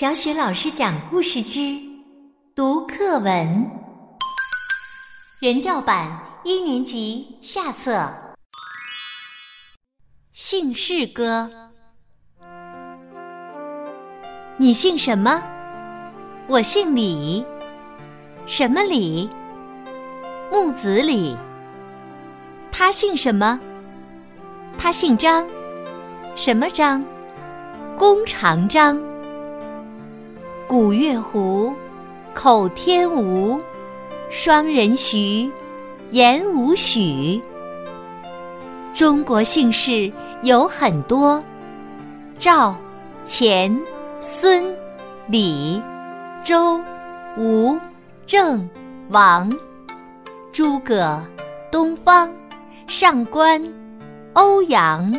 小雪老师讲故事之读课文，人教版一年级下册。姓氏歌，你姓什么？我姓李。什么李？木子李。他姓什么？他姓张。什么张？弓长张。古月胡，口天吴，双人徐，言无许。中国姓氏有很多：赵、钱、孙、李、周、吴、郑、王、诸葛、东方、上官、欧阳。